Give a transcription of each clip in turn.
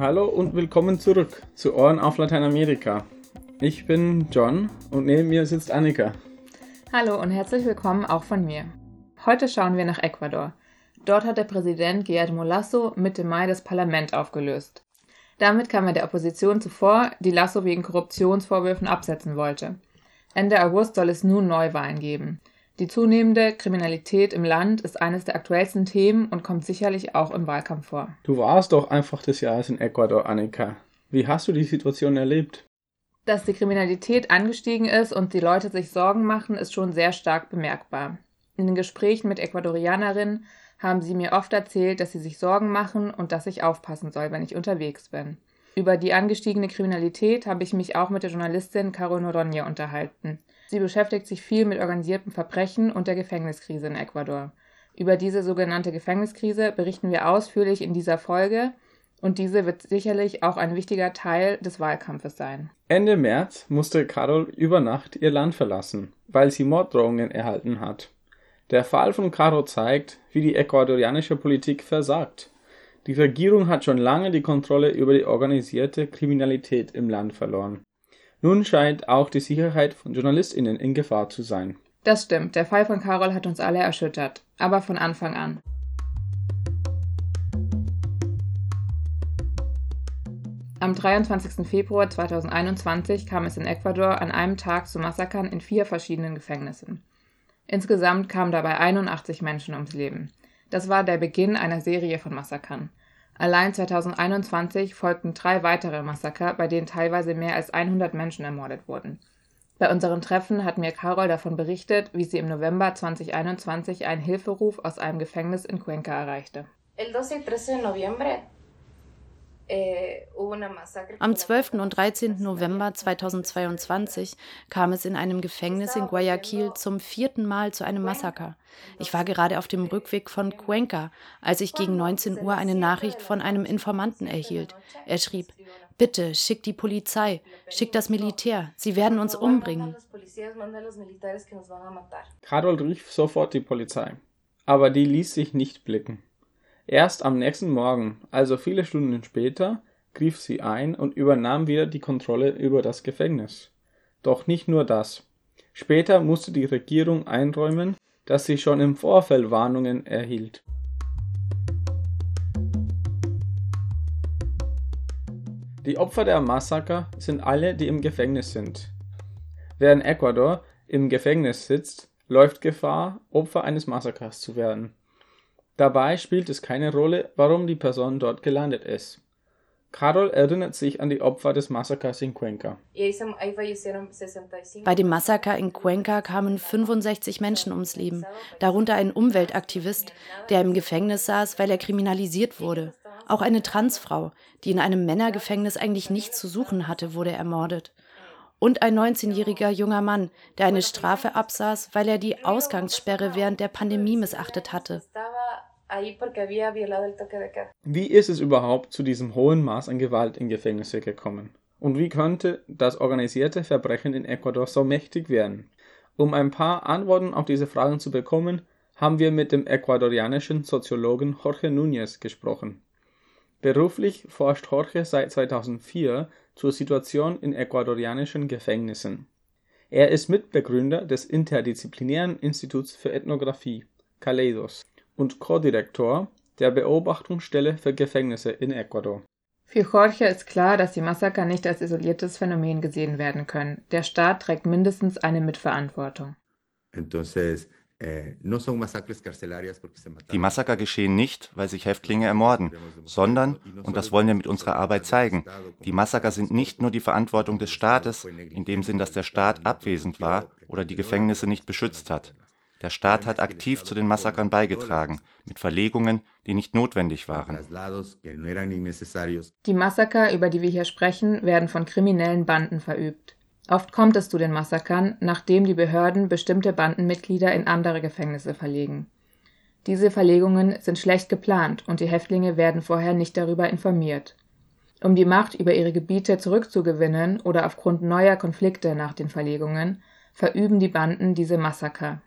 Hallo und willkommen zurück zu Ohren auf Lateinamerika. Ich bin John und neben mir sitzt Annika. Hallo und herzlich willkommen auch von mir. Heute schauen wir nach Ecuador. Dort hat der Präsident Guillermo Lasso Mitte Mai das Parlament aufgelöst. Damit kam er der Opposition zuvor, die Lasso wegen Korruptionsvorwürfen absetzen wollte. Ende August soll es nun Neuwahlen geben. Die zunehmende Kriminalität im Land ist eines der aktuellsten Themen und kommt sicherlich auch im Wahlkampf vor. Du warst doch einfach des Jahres in Ecuador, Annika. Wie hast du die Situation erlebt? Dass die Kriminalität angestiegen ist und die Leute sich Sorgen machen, ist schon sehr stark bemerkbar. In den Gesprächen mit Ecuadorianerinnen haben sie mir oft erzählt, dass sie sich Sorgen machen und dass ich aufpassen soll, wenn ich unterwegs bin. Über die angestiegene Kriminalität habe ich mich auch mit der Journalistin Caro Noronha unterhalten. Sie beschäftigt sich viel mit organisiertem Verbrechen und der Gefängniskrise in Ecuador. Über diese sogenannte Gefängniskrise berichten wir ausführlich in dieser Folge und diese wird sicherlich auch ein wichtiger Teil des Wahlkampfes sein. Ende März musste Carol über Nacht ihr Land verlassen, weil sie Morddrohungen erhalten hat. Der Fall von Caro zeigt, wie die ecuadorianische Politik versagt. Die Regierung hat schon lange die Kontrolle über die organisierte Kriminalität im Land verloren. Nun scheint auch die Sicherheit von JournalistInnen in Gefahr zu sein. Das stimmt, der Fall von Carol hat uns alle erschüttert, aber von Anfang an. Am 23. Februar 2021 kam es in Ecuador an einem Tag zu Massakern in vier verschiedenen Gefängnissen. Insgesamt kamen dabei 81 Menschen ums Leben. Das war der Beginn einer Serie von Massakern. Allein 2021 folgten drei weitere Massaker, bei denen teilweise mehr als 100 Menschen ermordet wurden. Bei unseren Treffen hat mir Carol davon berichtet, wie sie im November 2021 einen Hilferuf aus einem Gefängnis in Cuenca erreichte. El 12 y 13 de Am 12. und 13. November 2022 kam es in einem Gefängnis in Guayaquil zum vierten Mal zu einem Massaker. Ich war gerade auf dem Rückweg von Cuenca, als ich gegen 19 Uhr eine Nachricht von einem Informanten erhielt. Er schrieb, Bitte, schick die Polizei, schick das Militär, sie werden uns umbringen. Carol rief sofort die Polizei, aber die ließ sich nicht blicken. Erst am nächsten Morgen, also viele Stunden später, griff sie ein und übernahm wieder die Kontrolle über das Gefängnis. Doch nicht nur das. Später musste die Regierung einräumen, dass sie schon im Vorfeld Warnungen erhielt. Die Opfer der Massaker sind alle, die im Gefängnis sind. Wer in Ecuador im Gefängnis sitzt, läuft Gefahr, Opfer eines Massakers zu werden. Dabei spielt es keine Rolle, warum die Person dort gelandet ist. Carol erinnert sich an die Opfer des Massakers in Cuenca. Bei dem Massaker in Cuenca kamen 65 Menschen ums Leben, darunter ein Umweltaktivist, der im Gefängnis saß, weil er kriminalisiert wurde. Auch eine Transfrau, die in einem Männergefängnis eigentlich nichts zu suchen hatte, wurde ermordet. Und ein 19-jähriger junger Mann, der eine Strafe absaß, weil er die Ausgangssperre während der Pandemie missachtet hatte. Wie ist es überhaupt zu diesem hohen Maß an Gewalt in Gefängnisse gekommen? Und wie könnte das organisierte Verbrechen in Ecuador so mächtig werden? Um ein paar Antworten auf diese Fragen zu bekommen, haben wir mit dem ecuadorianischen Soziologen Jorge Núñez gesprochen. Beruflich forscht Jorge seit 2004 zur Situation in ecuadorianischen Gefängnissen. Er ist Mitbegründer des Interdisziplinären Instituts für Ethnographie, Kaleidos, und Co-Direktor der Beobachtungsstelle für Gefängnisse in Ecuador. Für Jorge ist klar, dass die Massaker nicht als isoliertes Phänomen gesehen werden können. Der Staat trägt mindestens eine Mitverantwortung. Eh, die Massaker geschehen nicht, weil sich Häftlinge ermorden, sondern, und das wollen wir mit unserer Arbeit zeigen, die Massaker sind nicht nur die Verantwortung des Staates, in dem Sinn, dass der Staat abwesend war oder die Gefängnisse nicht beschützt hat. Der Staat hat aktiv zu den Massakern beigetragen, mit Verlegungen, die nicht notwendig waren. Die Massaker, über die wir hier sprechen, werden von kriminellen Banden verübt. Oft kommt es zu den Massakern, nachdem die Behörden bestimmte Bandenmitglieder in andere Gefängnisse verlegen. Diese Verlegungen sind schlecht geplant und die Häftlinge werden vorher nicht darüber informiert. Um die Macht über ihre Gebiete zurückzugewinnen oder aufgrund neuer Konflikte nach den Verlegungen, verüben die Banden diese Massaker.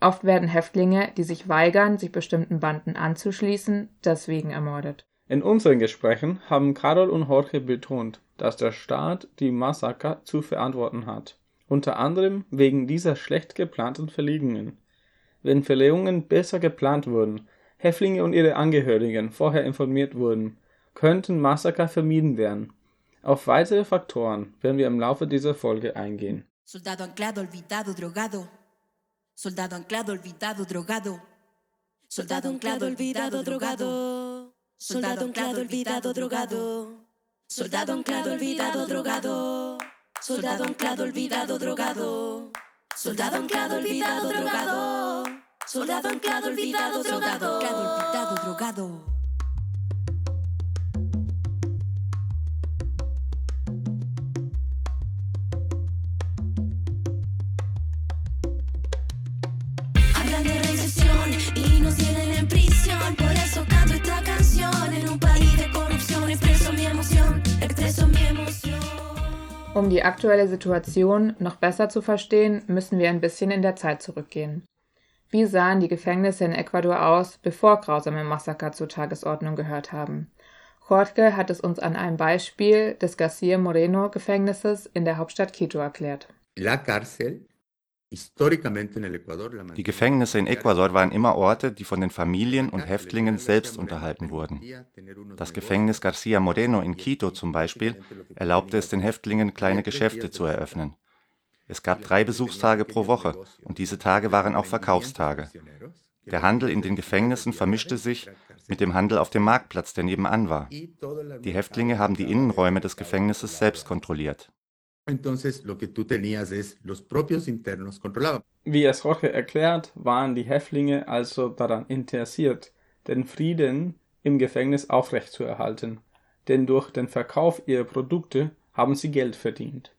Oft werden Häftlinge, die sich weigern, sich bestimmten Banden anzuschließen, deswegen ermordet. In unseren Gesprächen haben Carol und Jorge betont, dass der Staat die Massaker zu verantworten hat, unter anderem wegen dieser schlecht geplanten Verlegungen. Wenn Verlegungen besser geplant wurden, Häftlinge und ihre Angehörigen vorher informiert wurden, könnten Massaker vermieden werden. Auf weitere Faktoren werden wir im Laufe dieser Folge eingehen. Soldado anclado, olvidado, drogado. Soldado anclado, olvidado, drogado. Soldado anclado, olvidado, drogado. Soldado anclado, olvidado, drogado. Soldado anclado, olvidado, drogado. Soldado anclado, olvidado, drogado. Soldado anclado, olvidado, drogado. Soldado anclado, olvidado, drogado. olvidado, drogado. Um die aktuelle Situation noch besser zu verstehen, müssen wir ein bisschen in der Zeit zurückgehen. Wie sahen die Gefängnisse in Ecuador aus, bevor grausame Massaker zur Tagesordnung gehört haben? Jorge hat es uns an einem Beispiel des Garcia Moreno Gefängnisses in der Hauptstadt Quito erklärt. La cárcel die Gefängnisse in Ecuador waren immer Orte, die von den Familien und Häftlingen selbst unterhalten wurden. Das Gefängnis Garcia Moreno in Quito zum Beispiel erlaubte es den Häftlingen, kleine Geschäfte zu eröffnen. Es gab drei Besuchstage pro Woche und diese Tage waren auch Verkaufstage. Der Handel in den Gefängnissen vermischte sich mit dem Handel auf dem Marktplatz, der nebenan war. Die Häftlinge haben die Innenräume des Gefängnisses selbst kontrolliert. Entonces, lo que tú tenías es los propios internos controlaban. Wie es Jorge erklärt, waren die Häftlinge also daran interessiert, den Frieden im Gefängnis aufrechtzuerhalten, denn durch den Verkauf ihrer Produkte haben sie Geld verdient.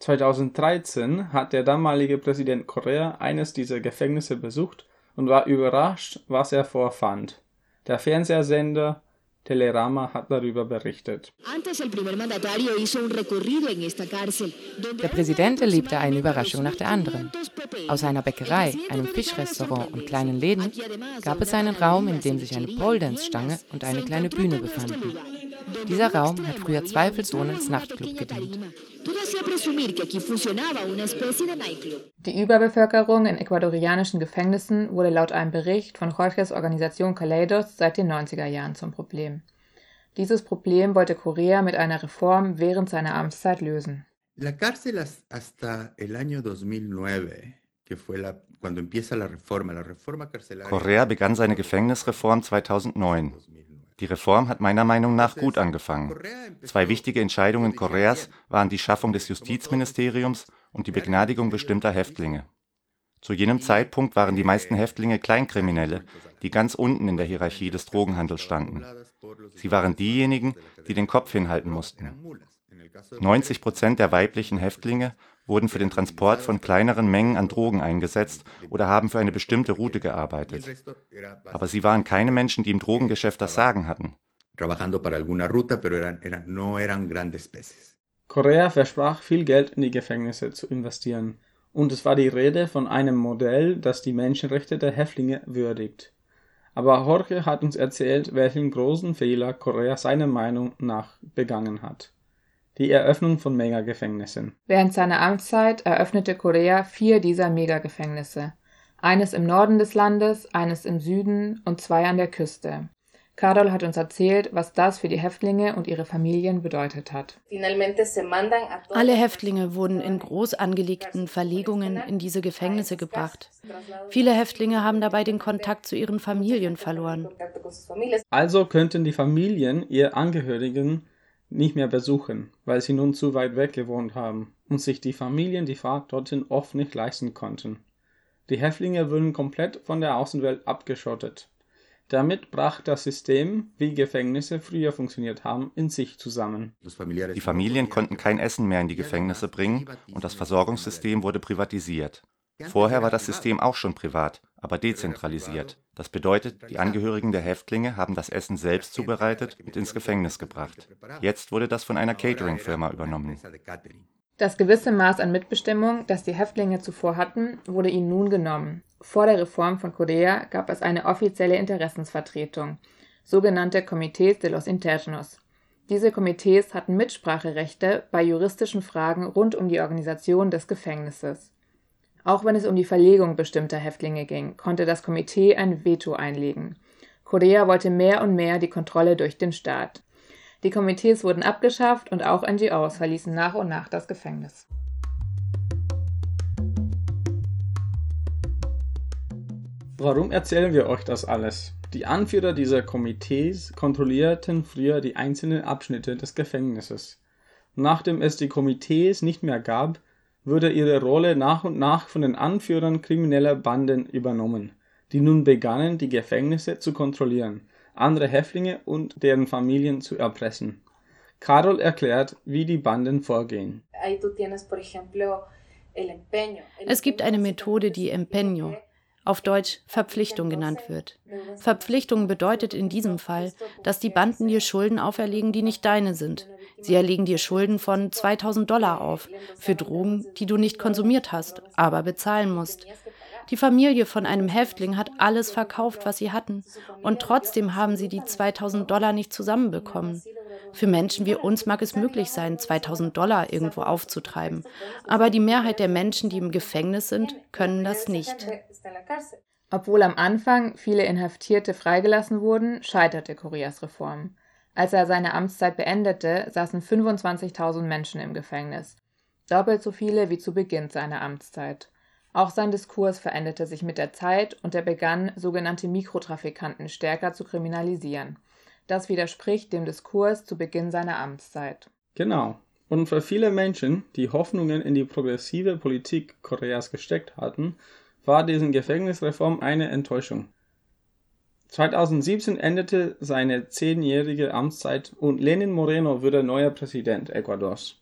2013 hat der damalige Präsident Correa eines dieser Gefängnisse besucht und war überrascht, was er vorfand. Der Fernsehsender Telerama hat darüber berichtet. Der Präsident erlebte eine Überraschung nach der anderen. Aus einer Bäckerei, einem Fischrestaurant und kleinen Läden gab es einen Raum, in dem sich eine Pole-Dance-Stange und eine kleine Bühne befanden. Dieser Raum hat früher zweifelsohne als Nachtclub gedient. Die Überbevölkerung in ecuadorianischen Gefängnissen wurde laut einem Bericht von Jorges Organisation Kaleidos seit den 90er Jahren zum Problem. Dieses Problem wollte Korea mit einer Reform während seiner Amtszeit lösen. La cárcel hasta el año 2009, que fue la Korea begann seine Gefängnisreform 2009. Die Reform hat meiner Meinung nach gut angefangen. Zwei wichtige Entscheidungen Koreas waren die Schaffung des Justizministeriums und die Begnadigung bestimmter Häftlinge. Zu jenem Zeitpunkt waren die meisten Häftlinge Kleinkriminelle, die ganz unten in der Hierarchie des Drogenhandels standen. Sie waren diejenigen, die den Kopf hinhalten mussten. 90 Prozent der weiblichen Häftlinge wurden für den Transport von kleineren Mengen an Drogen eingesetzt oder haben für eine bestimmte Route gearbeitet. Aber sie waren keine Menschen, die im Drogengeschäft das Sagen hatten. Korea versprach viel Geld in die Gefängnisse zu investieren, und es war die Rede von einem Modell, das die Menschenrechte der Häftlinge würdigt. Aber Jorge hat uns erzählt, welchen großen Fehler Korea seiner Meinung nach begangen hat die Eröffnung von Megagefängnissen. Während seiner Amtszeit eröffnete Korea vier dieser Megagefängnisse. Eines im Norden des Landes, eines im Süden und zwei an der Küste. Carol hat uns erzählt, was das für die Häftlinge und ihre Familien bedeutet hat. Alle Häftlinge wurden in groß angelegten Verlegungen in diese Gefängnisse gebracht. Viele Häftlinge haben dabei den Kontakt zu ihren Familien verloren. Also könnten die Familien ihr Angehörigen nicht mehr besuchen, weil sie nun zu weit weg gewohnt haben und sich die Familien die Fahrt dorthin oft nicht leisten konnten. Die Häftlinge wurden komplett von der Außenwelt abgeschottet. Damit brach das System, wie Gefängnisse früher funktioniert haben, in sich zusammen. Die Familien konnten kein Essen mehr in die Gefängnisse bringen und das Versorgungssystem wurde privatisiert. Vorher war das System auch schon privat, aber dezentralisiert. Das bedeutet, die Angehörigen der Häftlinge haben das Essen selbst zubereitet und ins Gefängnis gebracht. Jetzt wurde das von einer Catering-Firma übernommen. Das gewisse Maß an Mitbestimmung, das die Häftlinge zuvor hatten, wurde ihnen nun genommen. Vor der Reform von Korea gab es eine offizielle Interessensvertretung. sogenannte Comités de los Internos. Diese Komitees hatten Mitspracherechte bei juristischen Fragen rund um die Organisation des Gefängnisses. Auch wenn es um die Verlegung bestimmter Häftlinge ging, konnte das Komitee ein Veto einlegen. Korea wollte mehr und mehr die Kontrolle durch den Staat. Die Komitees wurden abgeschafft und auch NGOs verließen nach und nach das Gefängnis. Warum erzählen wir euch das alles? Die Anführer dieser Komitees kontrollierten früher die einzelnen Abschnitte des Gefängnisses. Nachdem es die Komitees nicht mehr gab, wurde ihre Rolle nach und nach von den Anführern krimineller Banden übernommen, die nun begannen, die Gefängnisse zu kontrollieren, andere Häftlinge und deren Familien zu erpressen. Carol erklärt, wie die Banden vorgehen. Es gibt eine Methode, die Empeño, auf Deutsch Verpflichtung genannt wird. Verpflichtung bedeutet in diesem Fall, dass die Banden dir Schulden auferlegen, die nicht deine sind. Sie erlegen dir Schulden von 2000 Dollar auf für Drogen, die du nicht konsumiert hast, aber bezahlen musst. Die Familie von einem Häftling hat alles verkauft, was sie hatten, und trotzdem haben sie die 2000 Dollar nicht zusammenbekommen. Für Menschen wie uns mag es möglich sein, 2000 Dollar irgendwo aufzutreiben, aber die Mehrheit der Menschen, die im Gefängnis sind, können das nicht. Obwohl am Anfang viele Inhaftierte freigelassen wurden, scheiterte Correas Reform. Als er seine Amtszeit beendete, saßen 25.000 Menschen im Gefängnis, doppelt so viele wie zu Beginn seiner Amtszeit. Auch sein Diskurs veränderte sich mit der Zeit und er begann, sogenannte Mikrotrafikanten stärker zu kriminalisieren. Das widerspricht dem Diskurs zu Beginn seiner Amtszeit. Genau. Und für viele Menschen, die Hoffnungen in die progressive Politik Koreas gesteckt hatten, war diese Gefängnisreform eine Enttäuschung. 2017 endete seine zehnjährige Amtszeit und Lenin Moreno wurde neuer Präsident Ecuadors.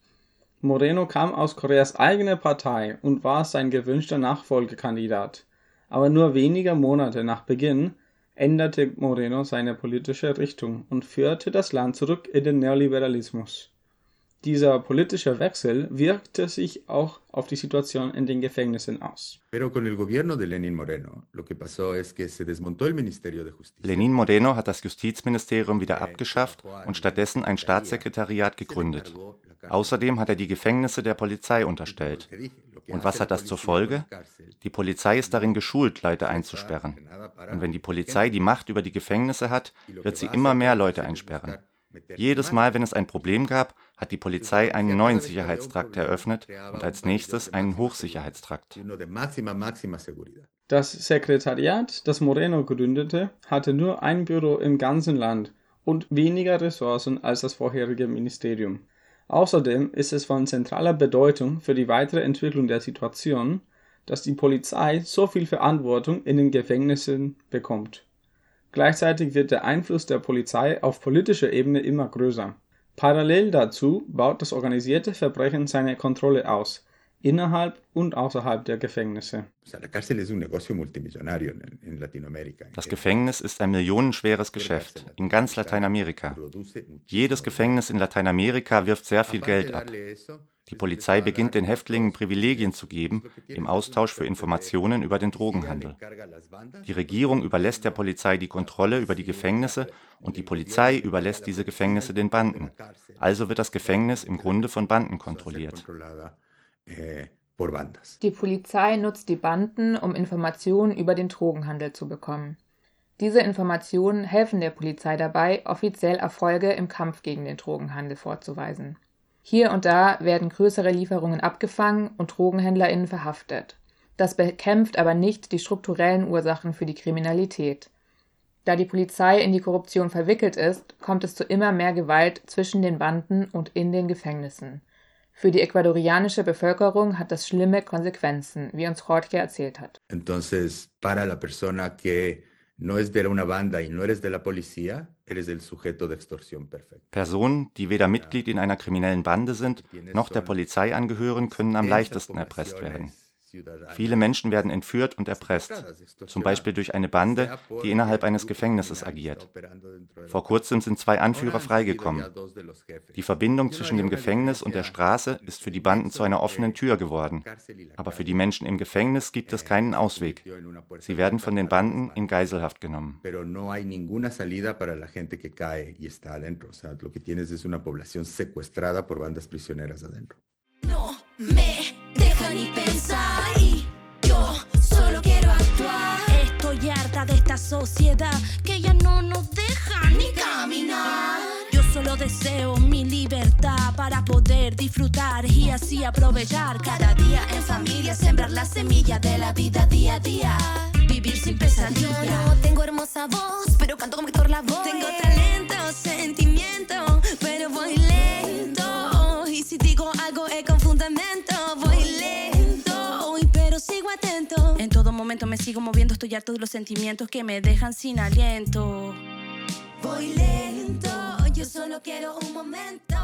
Moreno kam aus Koreas eigener Partei und war sein gewünschter Nachfolgekandidat. Aber nur wenige Monate nach Beginn änderte Moreno seine politische Richtung und führte das Land zurück in den Neoliberalismus. Dieser politische Wechsel wirkte sich auch auf die Situation in den Gefängnissen aus. Lenin Moreno hat das Justizministerium wieder abgeschafft und stattdessen ein Staatssekretariat gegründet. Außerdem hat er die Gefängnisse der Polizei unterstellt. Und was hat das zur Folge? Die Polizei ist darin geschult, Leute einzusperren. Und wenn die Polizei die Macht über die Gefängnisse hat, wird sie immer mehr Leute einsperren. Jedes Mal, wenn es ein Problem gab, hat die Polizei einen neuen Sicherheitstrakt eröffnet und als nächstes einen Hochsicherheitstrakt. Das Sekretariat, das Moreno gründete, hatte nur ein Büro im ganzen Land und weniger Ressourcen als das vorherige Ministerium. Außerdem ist es von zentraler Bedeutung für die weitere Entwicklung der Situation, dass die Polizei so viel Verantwortung in den Gefängnissen bekommt. Gleichzeitig wird der Einfluss der Polizei auf politischer Ebene immer größer. Parallel dazu baut das organisierte Verbrechen seine Kontrolle aus, innerhalb und außerhalb der Gefängnisse. Das Gefängnis ist ein millionenschweres Geschäft in ganz Lateinamerika. Jedes Gefängnis in Lateinamerika wirft sehr viel Geld ab. Die Polizei beginnt den Häftlingen Privilegien zu geben im Austausch für Informationen über den Drogenhandel. Die Regierung überlässt der Polizei die Kontrolle über die Gefängnisse und die Polizei überlässt diese Gefängnisse den Banden. Also wird das Gefängnis im Grunde von Banden kontrolliert. Eh, die Polizei nutzt die Banden, um Informationen über den Drogenhandel zu bekommen. Diese Informationen helfen der Polizei dabei, offiziell Erfolge im Kampf gegen den Drogenhandel vorzuweisen. Hier und da werden größere Lieferungen abgefangen und Drogenhändlerinnen verhaftet. Das bekämpft aber nicht die strukturellen Ursachen für die Kriminalität. Da die Polizei in die Korruption verwickelt ist, kommt es zu immer mehr Gewalt zwischen den Banden und in den Gefängnissen. Für die ecuadorianische Bevölkerung hat das schlimme Konsequenzen, wie uns Jorge erzählt hat. Entonces, para la persona que no es de una banda y no eres de la policía, eres el sujeto de extorsión perfecto. Personen, die weder Mitglied in einer kriminellen Bande sind, noch der Polizei angehören, können am leichtesten erpresst werden. Viele Menschen werden entführt und erpresst, zum Beispiel durch eine Bande, die innerhalb eines Gefängnisses agiert. Vor kurzem sind zwei Anführer freigekommen. Die Verbindung zwischen dem Gefängnis und der Straße ist für die Banden zu einer offenen Tür geworden. Aber für die Menschen im Gefängnis gibt es keinen Ausweg. Sie werden von den Banden in Geiselhaft genommen. No me deja ni pensar sociedad que ya no nos deja ni caminar. Yo solo deseo mi libertad para poder disfrutar y así aprovechar cada día en familia, sembrar la semilla de la vida día a día. Vivir sin pesadilla. Yo no tengo hermosa voz, pero canto como Héctor la voz. Tengo talento, sentimiento, pero voy lento. Momento me sigo moviendo, estoy harto de los sentimientos que me dejan sin aliento. Voy lento, yo solo quiero un momento.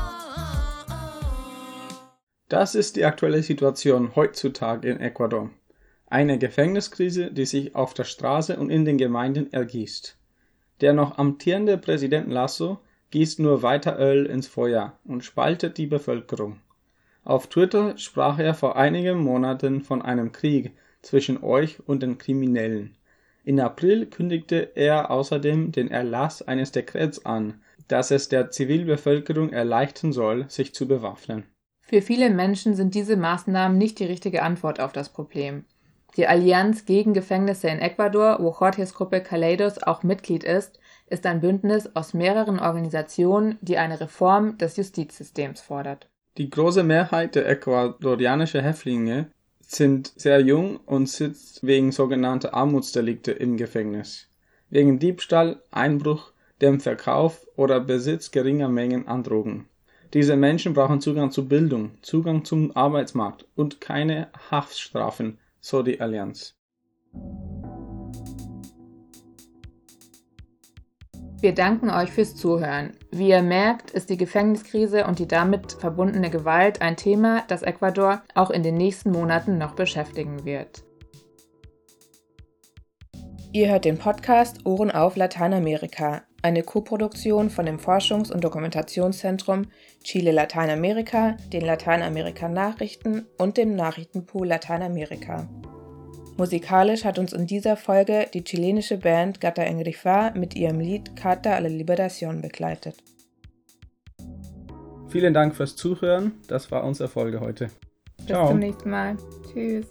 Das ist die aktuelle Situation heutzutage in Ecuador. Eine Gefängniskrise, die sich auf der Straße und in den Gemeinden ergießt. Der noch amtierende Präsident Lasso gießt nur weiter Öl ins Feuer und spaltet die Bevölkerung. Auf Twitter sprach er vor einigen Monaten von einem Krieg zwischen euch und den Kriminellen. In April kündigte er außerdem den Erlass eines Dekrets an, das es der Zivilbevölkerung erleichtern soll, sich zu bewaffnen. Für viele Menschen sind diese Maßnahmen nicht die richtige Antwort auf das Problem. Die Allianz gegen Gefängnisse in Ecuador, wo Jorges Gruppe Caleidos auch Mitglied ist, ist ein Bündnis aus mehreren Organisationen, die eine Reform des Justizsystems fordert. Die große Mehrheit der ecuadorianischen Häftlinge sind sehr jung und sitzt wegen sogenannter Armutsdelikte im Gefängnis. Wegen Diebstahl, Einbruch, dem Verkauf oder Besitz geringer Mengen an Drogen. Diese Menschen brauchen Zugang zu Bildung, Zugang zum Arbeitsmarkt und keine Haftstrafen, so die Allianz. Wir danken euch fürs Zuhören. Wie ihr merkt, ist die Gefängniskrise und die damit verbundene Gewalt ein Thema, das Ecuador auch in den nächsten Monaten noch beschäftigen wird. Ihr hört den Podcast Ohren auf Lateinamerika, eine Koproduktion von dem Forschungs- und Dokumentationszentrum Chile Lateinamerika, den Lateinamerika Nachrichten und dem Nachrichtenpool Lateinamerika. Musikalisch hat uns in dieser Folge die chilenische Band Gata Engrifa mit ihrem Lied Carta a la Liberación begleitet. Vielen Dank fürs Zuhören. Das war unsere Folge heute. Bis zum nächsten Mal. Tschüss.